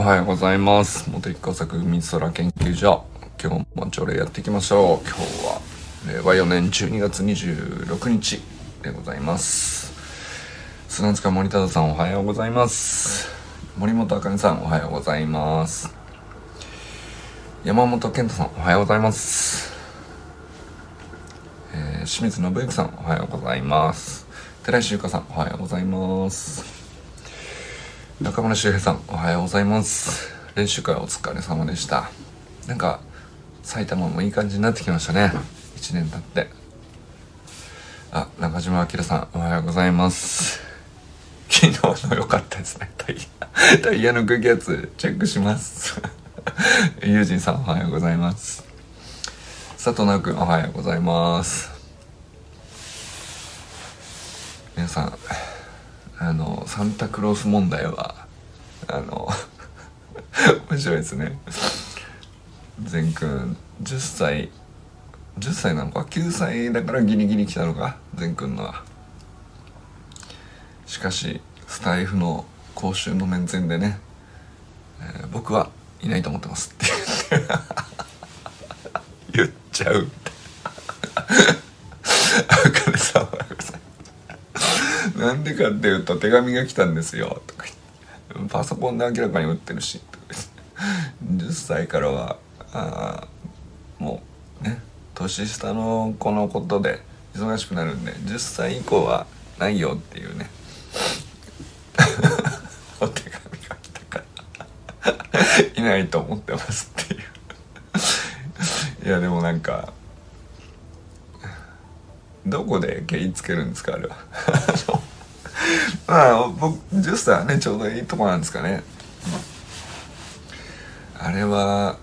おはようございます。茂木工作海空研究所。今日も朝礼やっていきましょう今日は令和4年12月26日でございます。砂塚森忠さんおはようございます。森本あかねさんおはようございます。山本健太さんおはようございます、えー清水信之さんおはようございます。寺石ゆかさんおはようございます。中村修平さんおはようございます。練習会お疲れ様でした。なんか埼玉もいい感じになってきましたね。1年経って。あ中島明さんおはようございます。昨日の良かったですね。タイヤタイヤの空気圧チェックします。ユージンさんおはようございます。佐藤直君おはようございます。皆さんあのサンタクロース問題はあの 面白いですね。善くん10歳10歳なのか？9歳だからギリギリ来たのか？善くんのは。しかしスタイフの講習の面前でね、えー僕はいないと思ってます。って言って 言っちゃう。ってあかねさんおはようござい。ますなんでかっていうと手紙が来たんですよ。とかパソコンで明らかに打ってるし。10歳からはあもうね年下の子のことで忙しくなるんで10歳以降はないよっていうね。お手紙が来たから。いないと思ってますっていう。いやでもなんかどこで毛つけるんですかあれは。まあ僕10歳はねちょうどいいとこなんですかね。あれは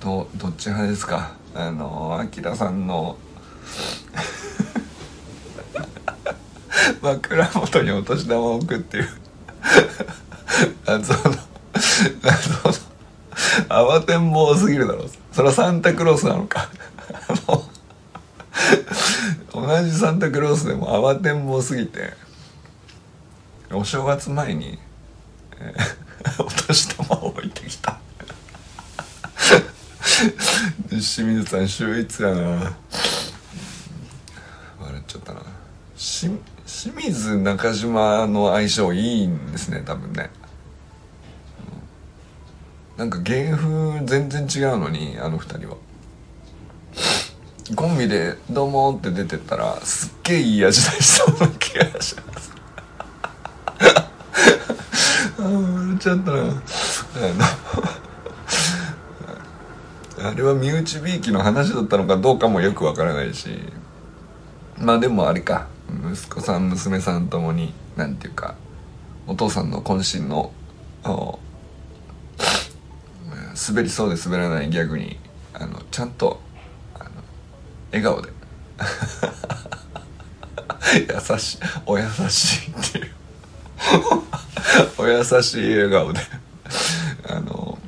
どどっち派ですか？あのアキラさんの。枕元にお年玉を置くっていう。謎の謎の慌てんぼうすぎるだろう。それはサンタクロースなのか。同じサンタクロースでも慌てんぼうすぎて。お正月前に、えー お年玉を置いてきた。清水さん秀逸やな。笑っちゃったな。し清水中島の相性いいんですね多分ね。なんか芸風全然違うのにあの二人は。コンビで「どうも」って出てったらすっげえいい味出しそうな気がします。あー笑っちゃったな。あれは身内びいきの話だったのかどうかもよくわからないし。まあでもあれか。息子さん娘さんともになんていうかお父さんの渾身の滑りそうで滑らないギャグにあのちゃんとあの笑顔で。優しいお優しいっていう。お優しい笑顔で。あの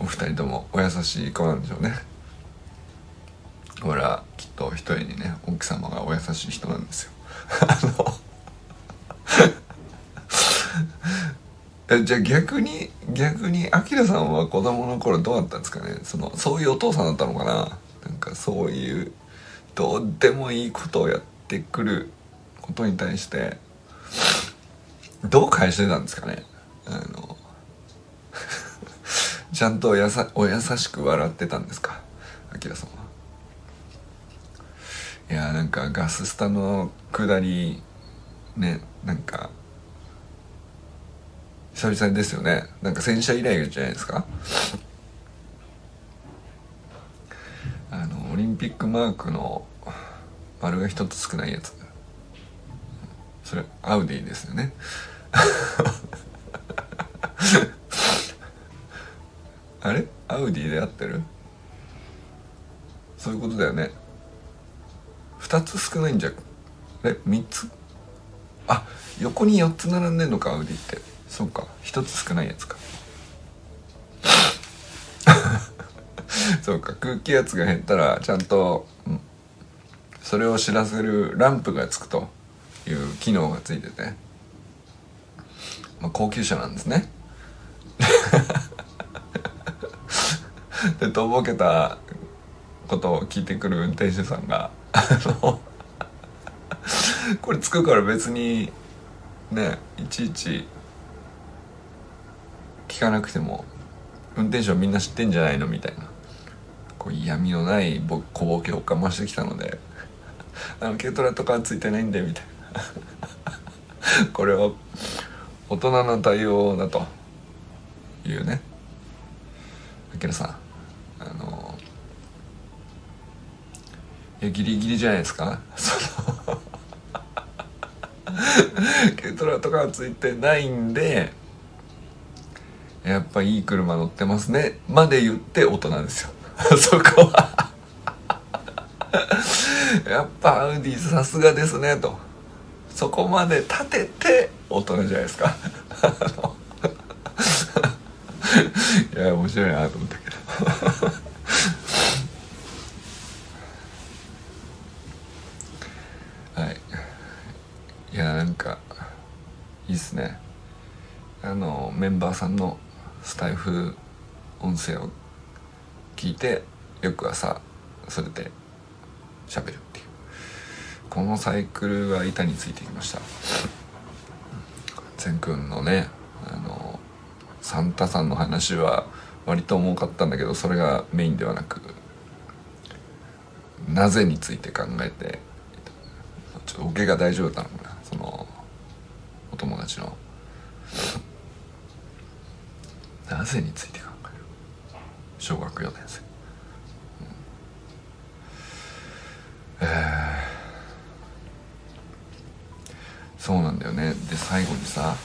お二人ともお優しい子なんでしょうね。ほらきっと一重にね奥様がお優しい人なんですよ。あのじゃあ逆に逆にアキラさんは子供の頃どうだったんですかね？そのそういうお父さんだったのかな？なんかそういうどうでもいいことをやってくることに対してどう返してたんですかね？あの ちゃんとやさお優しく笑ってたんですか？アキラさんは。いやなんかガススタの下りねなんか久々ですよね。なんか洗車以来じゃないですか？あのオリンピックマークの丸が一つ少ないやつ。それアウディですよね。あれ？アウディで合ってる？そういうことだよね。2つ少ないんじゃえ3つ？あ横に4つ並んでんのかアウディって。そうか。1つ少ないやつか。そうか。空気圧が減ったらちゃんと、うん。それを知らせるランプがつくという機能がついてて、まあ、高級車なんですね。でとぼけたことを聞いてくる運転手さんがこれつくから別にねいちいち聞かなくても運転手はみんな知ってんじゃないの？みたいな。こう嫌味のない小ボケをかましてきたので「あの軽トラとかついてないんで」みたいな。これは大人の対応だと。いうね。あきらさん。あのいやギリギリじゃないですか？その軽トラとかはついてないんでやっぱいい車乗ってますね。まで言って大人ですよ。そこは。やっぱアウディさすがですねと。そこまで立てて大人じゃないですか。いや面白いなと思ったけど。はい。いやなんかいいっすね。あのメンバーさんのスタイフ音声を聞いて翌朝それで喋るっていう。このサイクルが板についてきました。善くんのねあのサンタさんの話は割と重かったんだけどそれがメインではなくなぜについて考えてちょっとおけが大丈夫だったのかなそのお友達の。なぜについて考える？小学4年生、うん、えー、そうなんだよね。で最後にさ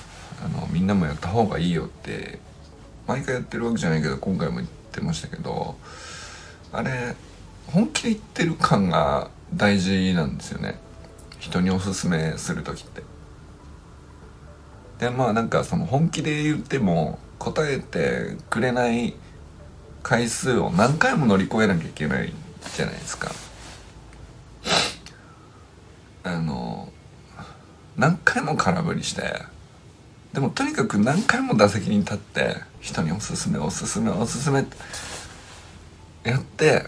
あのみんなもやった方がいいよって毎回やってるわけじゃないけど今回も言ってましたけどあれ本気で言ってる感が大事なんですよね。人におすすめする時って。でまあなんかその本気で言っても答えてくれない回数を何回も乗り越えなきゃいけないじゃないですか。あの回も空振りしてでもとにかく何回も打席に立って人におすすめおすすめおすすめやって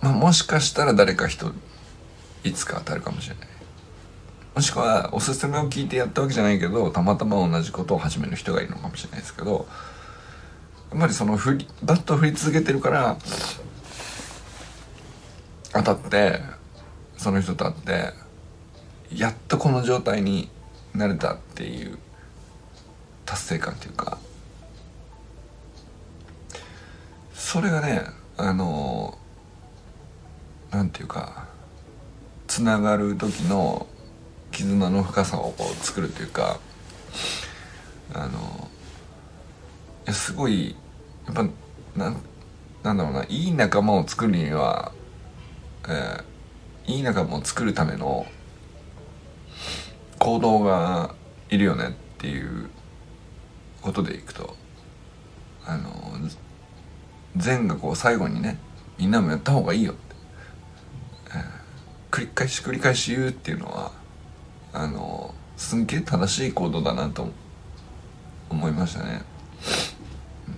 まあもしかしたら誰か人いつか当たるかもしれない。もしくはおすすめを聞いてやったわけじゃないけどたまたま同じことを始める人がいるのかもしれないですけどやっぱりその振りバットを振り続けてるから当たってその人と会ってやっとこの状態になれたっていう達成感っていうか。それがねあのなんていうかつながる時の絆の深さをこう作るというかあのいやすごいやっぱなんなんだろうないい仲間を作るには、えー、いい仲間を作るための行動がいるよねっていうことでいくとあの善がこう最後にねみんなもやった方がいいよって、えー、繰り返し繰り返し言うっていうのはあのすんげえ正しい行動だなと思いましたね、う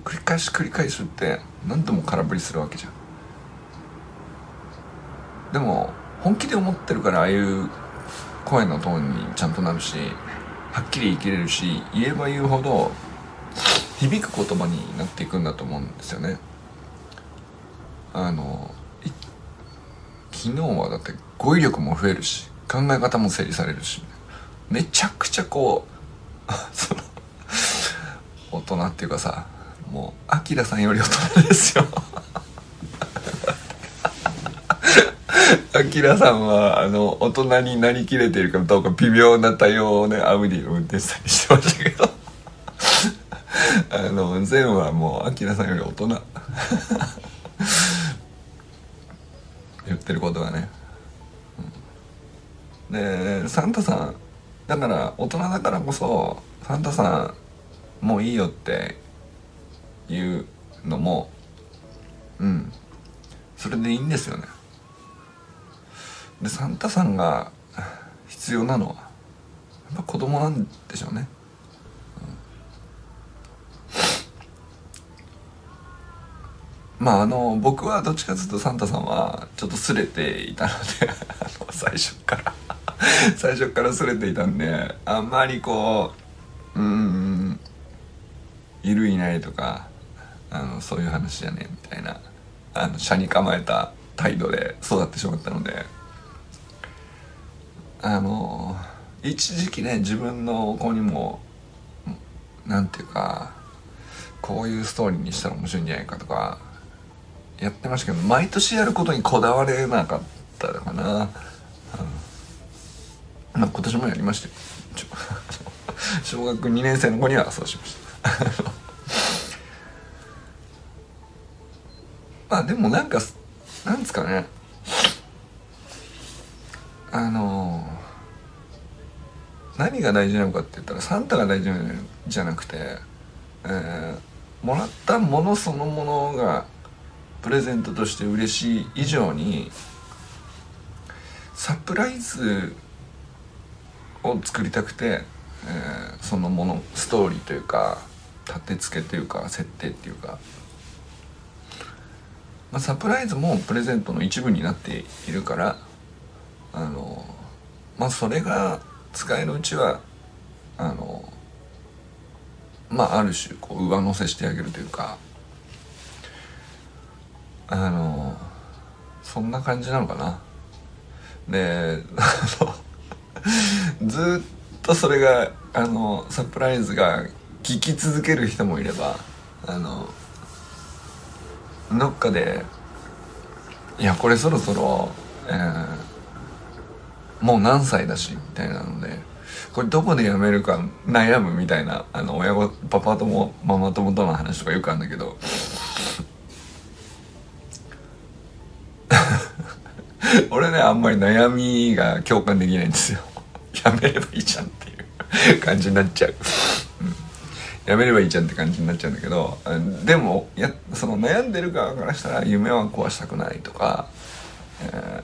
ん、繰り返し繰り返しって何度も空振りするわけじゃん。でも本気で思ってるからああいう声のトーンにちゃんとなるしはっきり生きれるし言えば言うほど響く言葉になっていくんだと思うんですよね。あの昨日はだって語彙力も増えるし考え方も整理されるしめちゃくちゃこう その大人っていうかさもうアキラさんより大人ですよ。アキラさんはあの大人になりきれてるかどうか微妙な対応をねアウディの運転手さんにしてましたけど。あの善はもうアキラさんより大人。言ってることがね。でサンタさんだから大人だからこそサンタさんもういいよっていうのもうん。それでいいんですよね。でサンタさんが必要なのはっぱ子供なんでしょうね、うん、まああの僕はどっちかというとサンタさんはちょっとすれていたので 最初から。最初からすれていたんであんまりこううんいるいないとかあのそういう話じゃねえみたいなあの車に構えた態度で育ってしまったのであの一時期ね自分の子にもなんていうかこういうストーリーにしたら面白いんじゃないかとかやってましたけど毎年やることにこだわれなかったのかな、うん、まあ今年もやりましたよ。小学2年生の子にはそうしました。まあでもなんかなんですかね。あの何が大事なのかって言ったらサンタが大事じゃなくて、えー、もらったものそのものがプレゼントとして嬉しい以上にサプライズを作りたくて、えー、そのものストーリーというか立て付けというか設定っていうか。まあ、サプライズもプレゼントの一部になっているからあのまあそれが使えるうちはあのまあある種こう上乗せしてあげるというかあのそんな感じなのかな。で ずっとそれがあのサプライズが聞き続ける人もいればあのどっかでいやこれそろそろ、えー、もう何歳だしみたいなのでこれどこでやめるか悩むみたいなあの親御パパともママ友との話とかよくあるんだけど 俺ねあんまり悩みが共感できないんですよ。やめればいいじゃんっていう感じになっちゃう。うん。やめればいいじゃんって感じになっちゃうんだけどでもやその悩んでる側からしたら夢は壊したくないとか、え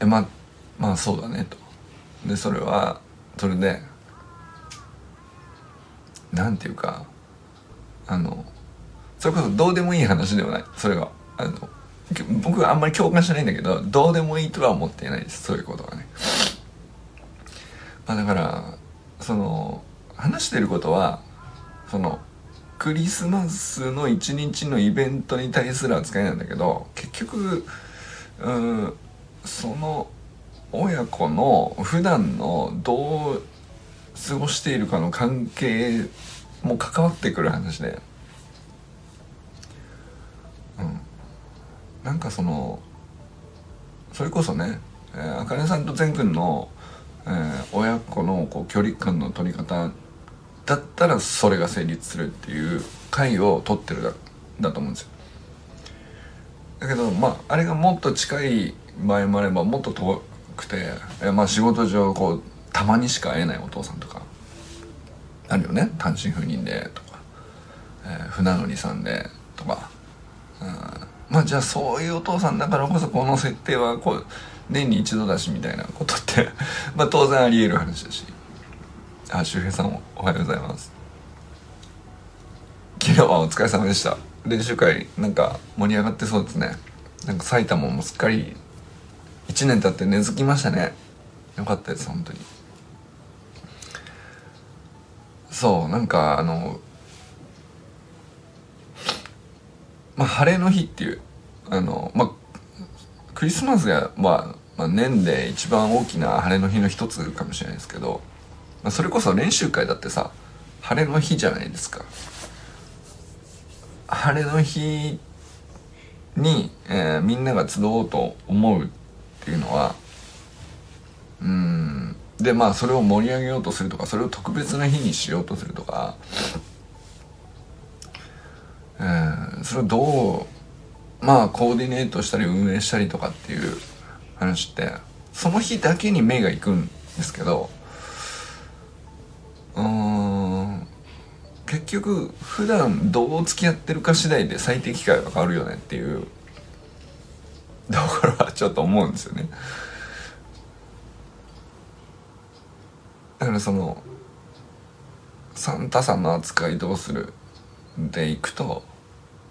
ー、まあまあそうだねと。でそれはそれでなんていうかあのそれこそどうでもいい話ではない。それがあの僕はあんまり共感してないんだけどどうでもいいとは思っていないです。そういうことがね、まあ、だからその話してることはそのクリスマスの一日のイベントに対する扱いなんだけど結局うんその親子の普段のどう過ごしているかの関係も関わってくる話で、うん、なんかそのそれこそねあかねさんと善くんの、えー、親子のこう距離感の取り方だったらそれが成立するっていう回を取ってるだだと思うんですよ。だけどまああれがもっと近い場合もあればもっと遠くてまあ仕事上こうたまにしか会えないお父さんとかあるよね？単身赴任でとか、えー、船乗りさんでとか、うん、まあじゃあそういうお父さんだからこそこの設定はこう年に一度だしみたいなことって まあ当然あり得る話だし。あ周平さんおはようございます。昨日はお疲れ様でした。練習会なんか盛り上がってそうですね。なんか埼玉もすっかり1年経って根付きましたね。よかったです本当に。そうなんかあのまあ晴れの日っていうあのまあクリスマスが、まあ、まあ年で一番大きな晴れの日の一つかもしれないですけどそれこそ練習会だってさ晴れの日じゃないですか。晴れの日に、えー、みんなが集おうと思うっていうのはうん。でまあそれを盛り上げようとするとかそれを特別な日にしようとするとか、えー、それをどうまあコーディネートしたり運営したりとかっていう話ってその日だけに目が行くんですけどうん結局普段どう付き合ってるか次第で最適解が変わるよねっていうところはちょっと思うんですよね。だからそのサンタさんの扱いどうするでいくと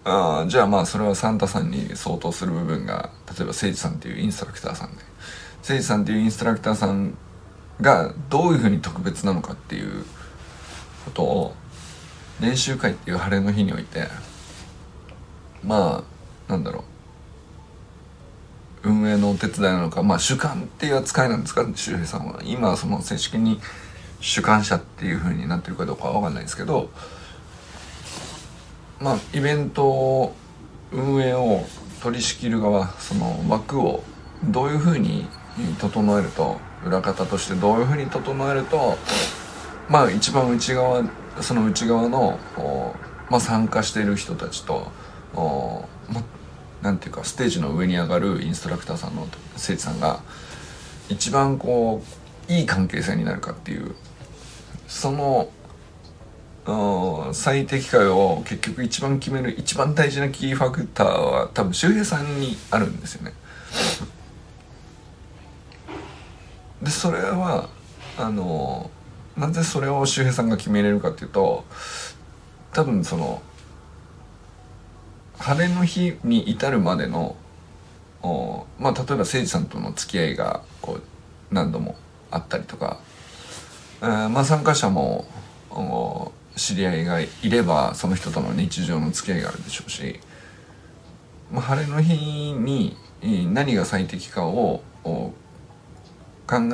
ああじゃあまあそれはサンタさんに相当する部分が例えば誠治さんっていうインストラクターさんで誠治さんっていうインストラクターさんがどういうふうに特別なのかっていうことを練習会っていう晴れの日においてまあなんだろう運営のお手伝いなのかまあ主観っていう扱いなんですか？周平さんは。今はその正式に主観者っていうふうになってるかどうかは分かんないですけどまあイベント運営を取り仕切る側その枠をどういうふうに整えると裏方としてどういうふうに整えるとまあ一番内側その内側の、まあ、参加している人たちと、なんていうかステージの上に上がるインストラクターさんの生徒さんが一番こういい関係性になるかっていうその最適解を結局一番決める一番大事なキーファクターは多分周平さんにあるんですよね。でそれはあのなぜそれを周平さんが決めれるかっていうと多分その晴れの日に至るまでのおまあ例えば誠司さんとの付き合いがこう何度もあったりとか、えー、まあ参加者もお知り合いがいればその人との日常の付き合いがあるでしょうし、まあ、晴れの日に何が最適かを考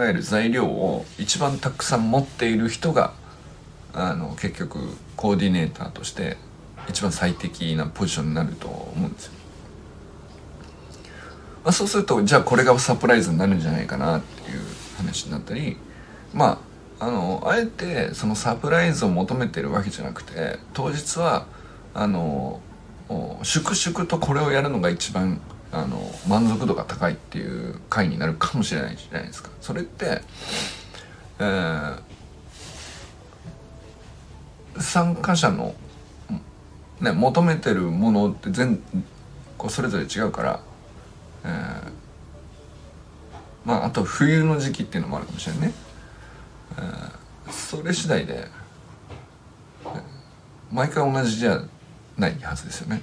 える材料を一番たくさん持っている人があの結局コーディネーターとして一番最適なポジションになると思うんですよ。まあ、そうするとじゃあこれがサプライズになるんじゃないかなっていう話になったりまああのあえてそのサプライズを求めてるわけじゃなくて当日はあの粛々とこれをやるのが一番あの満足度が高いっていう回になるかもしれないじゃないですかそれって、えー、参加者の、ね、求めてるものって全こうそれぞれ違うから、えー、まああと冬の時期っていうのもあるかもしれないね、えー、それ次第で毎回同じじゃないはずですよね。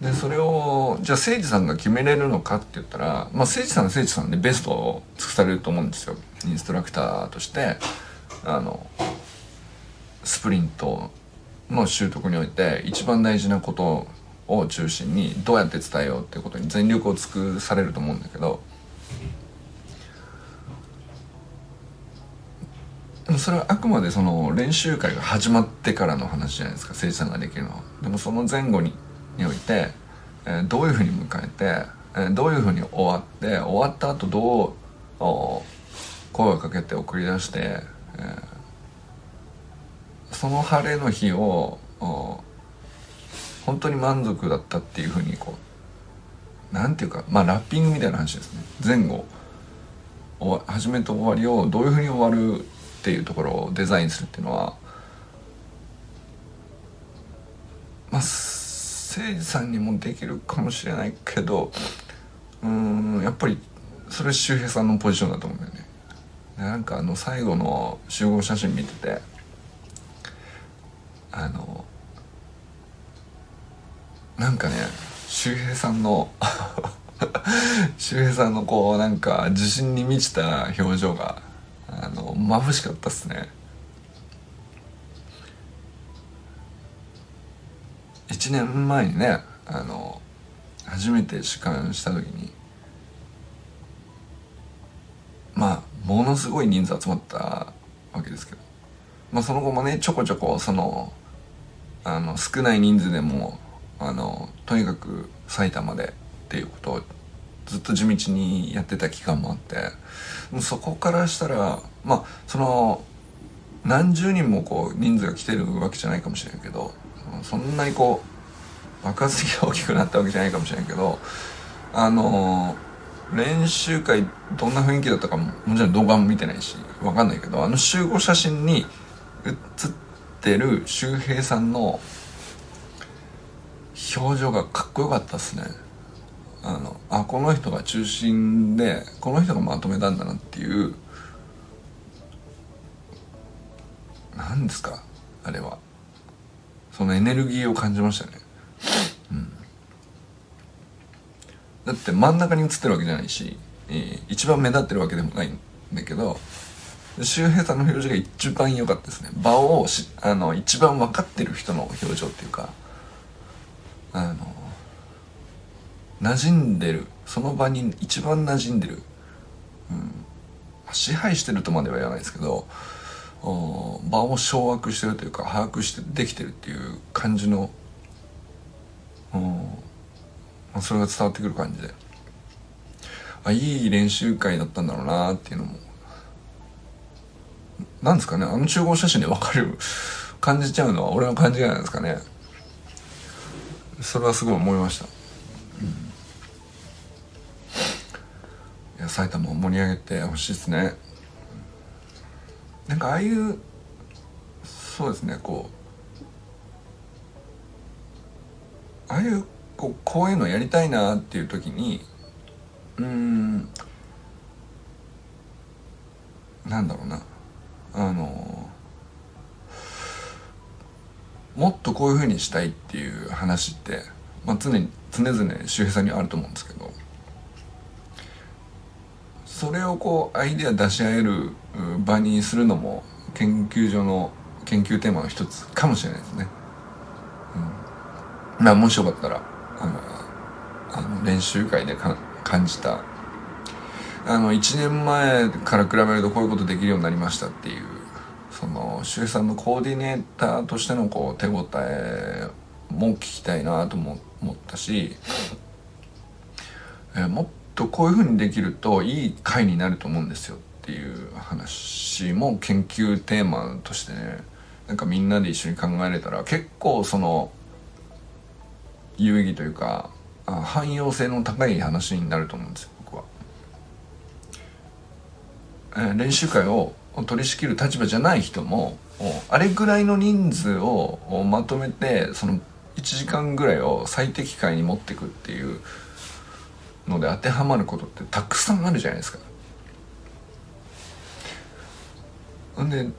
でそれをじゃあ誠司さんが決めれるのかって言ったらまあ誠司さんは誠司さんでベストを尽くされると思うんですよインストラクターとしてあのスプリントの習得において一番大事なことを中心にどうやって伝えようっていうことに全力を尽くされると思うんだけどそれはあくまでその練習会が始まってからの話じゃないですか誠司さんができるのは。でもその前後ににおいて、えー、どういうふうに迎えて、えー、どういうふうに終わって終わった後どう声をかけて送り出して、えー、その晴れの日を本当に満足だったっていうふうにこうなんていうかまあラッピングみたいな話ですね。前後始めと終わりをどういうふうに終わるっていうところをデザインするっていうのはまあ誠司さんにもできるかもしれないけどうんやっぱりそれ周平さんのポジションだと思うんだよね。なんかあの最後の集合写真見ててあのなんかね周平さんの 周平さんのこうなんか自信に満ちた表情があの眩しかったっすね。1年前にねあの初めて主観した時にまあものすごい人数集まったわけですけど、まあ、その後もねちょこちょこそのあの少ない人数でもあのとにかく埼玉でっていうことをずっと地道にやってた期間もあってそこからしたらまあその何十人もこう人数が来てるわけじゃないかもしれないけどそんなにこう爆発的に大きくなったわけじゃないかもしれないけどあの練習会どんな雰囲気だったかももちろん動画も見てないし分かんないけどあの集合写真に写っててる周平さんの表情がかっこよかったっすね。あのあこの人が中心でこの人がまとめたんだなっていう何ですかあれは。そのエネルギーを感じましたね。うん。だって真ん中に映ってるわけじゃないし、え、一番目立ってるわけでもないんだけど周平さんの表情が一番良かったですね。場をしあの一番分かってる人の表情っていうかあの馴染んでるその場に一番馴染んでる、うん、支配してるとまでは言わないですけど場を掌握してるというか把握してできてるっていう感じのそれが伝わってくる感じであいい練習会だったんだろうなっていうのもなんですかねあの集合写真で分かる感じちゃうのは俺の感じじゃないですかね。それはすごい思いました、うん、いや埼玉を盛り上げてほしいですね。なんかああいうそうですねこうああいうこうこういうのやりたいなっていう時にうんなんだろうな。あのもっとこういうふうにしたいっていう話って、まあ、常に常々周平さんにはあると思うんですけどそれをこうアイデア出し合える場にするのも研究所の研究テーマの一つかもしれないですね。うん、まあもしよかったらあのあの練習会で感じたあの1年前から比べるとこういうことできるようになりましたっていうその周さんのコーディネーターとしてのこう手応えも聞きたいなとも思ったし、え、もっとこういうふうにできるといい回になると思うんですよっていう話も研究テーマとしてねなんかみんなで一緒に考えれたら結構その有意義というか汎用性の高い話になると思うんですよ。練習会を取り仕切る立場じゃない人もあれぐらいの人数をまとめてその1時間ぐらいを最適解に持っていくっていうので当てはまることってたくさんあるじゃないですか。で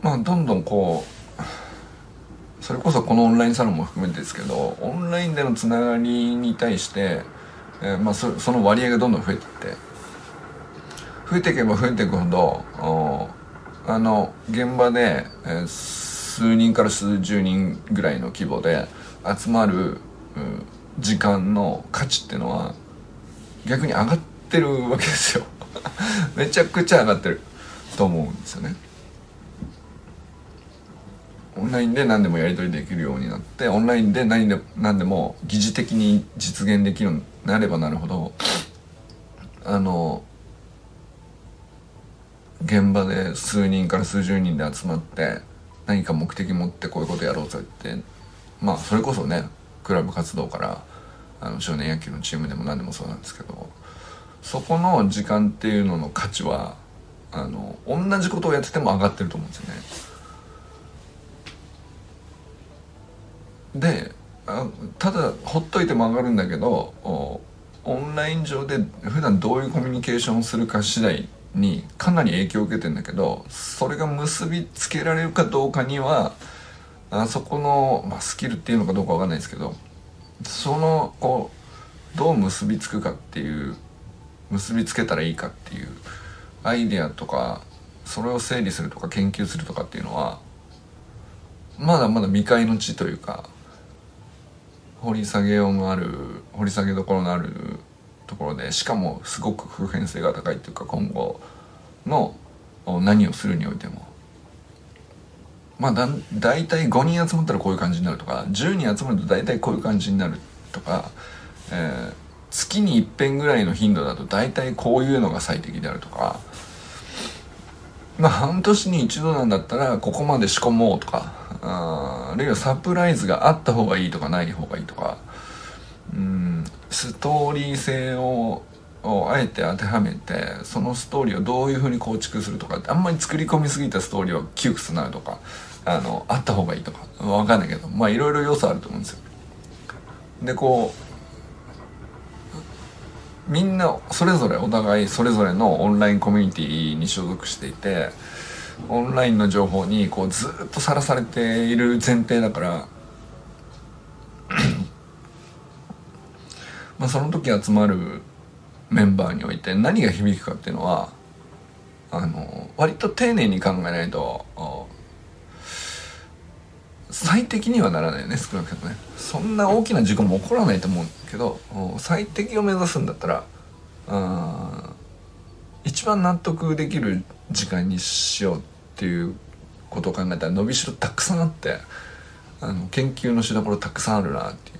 まあどんどんこうそれこそこのオンラインサロンも含めてですけどオンラインでのつながりに対して、えー、まあそその割合がどんどん増えていって増えていけば増えていくほどあの現場で、えー、数人から数十人ぐらいの規模で集まる、時間の価値っていうのは逆に上がってるわけですよ。めちゃくちゃ上がってると思うんですよね。オンラインで何でもやり取りできるようになってオンラインで何で何でも疑似的に実現できるようになればなるほどあの現場で数人から数十人で集まって何か目的持ってこういうことやろうぜってまあそれこそねクラブ活動からあの少年野球のチームでも何でもそうなんですけどそこの時間っていうのの価値はあの同じことをやってても上がってると思うんですよね。でただほっといても上がるんだけどオンライン上で普段どういうコミュニケーションをするか次第にかなり影響を受けてんだけどそれが結びつけられるかどうかにはあそこの、まあ、スキルっていうのかどうかわかんないですけどそのこうどう結びつくかっていう結びつけたらいいかっていうアイデアとかそれを整理するとか研究するとかっていうのはまだまだ未開の地というか掘り下げようのある掘り下げどころのあるところでしかもすごく普遍性が高いっていうか今後の何をするにおいても。まあだ大体5人集まったらこういう感じになるとか10人集まると大体こういう感じになるとか、えー、月に一遍ぐらいの頻度だと大体こういうのが最適であるとかまあ半年に一度なんだったらここまで仕込もうとかああるいはサプライズがあった方がいいとかない方がいいとかストーリー性ををあえて当てはめてそのストーリーをどういうふうに構築するとかあんまり作り込みすぎたストーリーは窮屈になるとかあのあった方がいいとかわかんないけどまあいろいろ要素あると思うんですよ。でこうみんなそれぞれお互いそれぞれのオンラインコミュニティに所属していてオンラインの情報にこうずっとさらされている前提だからまあその時集まるメンバーにおいて何が響くかっていうのはあの割と丁寧に考えないと最適にはならないよね少なくともね。そんな大きな事故も起こらないと思うけど最適を目指すんだったら一番納得できる時間にしようっていうことを考えたら伸びしろたくさんあってあの研究のしどころたくさんあるなっていう。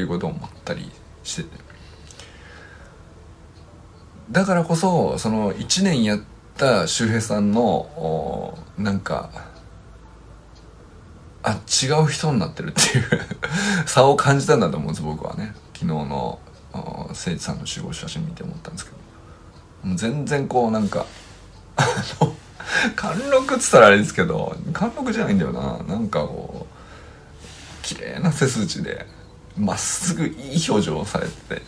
ていうことを思ったりしてて。だからこそその1年やった周平さんのなんかあ違う人になってるっていう 差を感じたんだと思うんです僕はね。昨日の誠治さんの集合写真見て思ったんですけど。もう全然こうなんかあの貫禄っつったらあれですけど貫禄じゃないんだよな。なんかこう綺麗な背筋で。まっすぐいい表情をされてて、うん、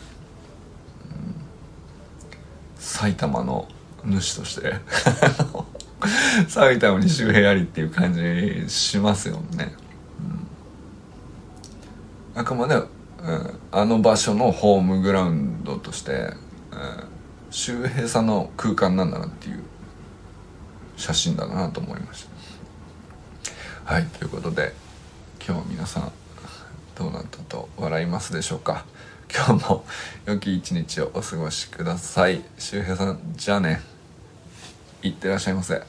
埼玉の主として。埼玉に周平ありっていう感じしますよね、うん、あくまで、うん、あの場所のホームグラウンドとして、うん、周平さんの空間なんだなっていう写真だなと思いました。はいということで今日は皆さんどうなったと笑いますでしょうか？今日も良き一日をお過ごしください。周平さんじゃあね。いってらっしゃいませ。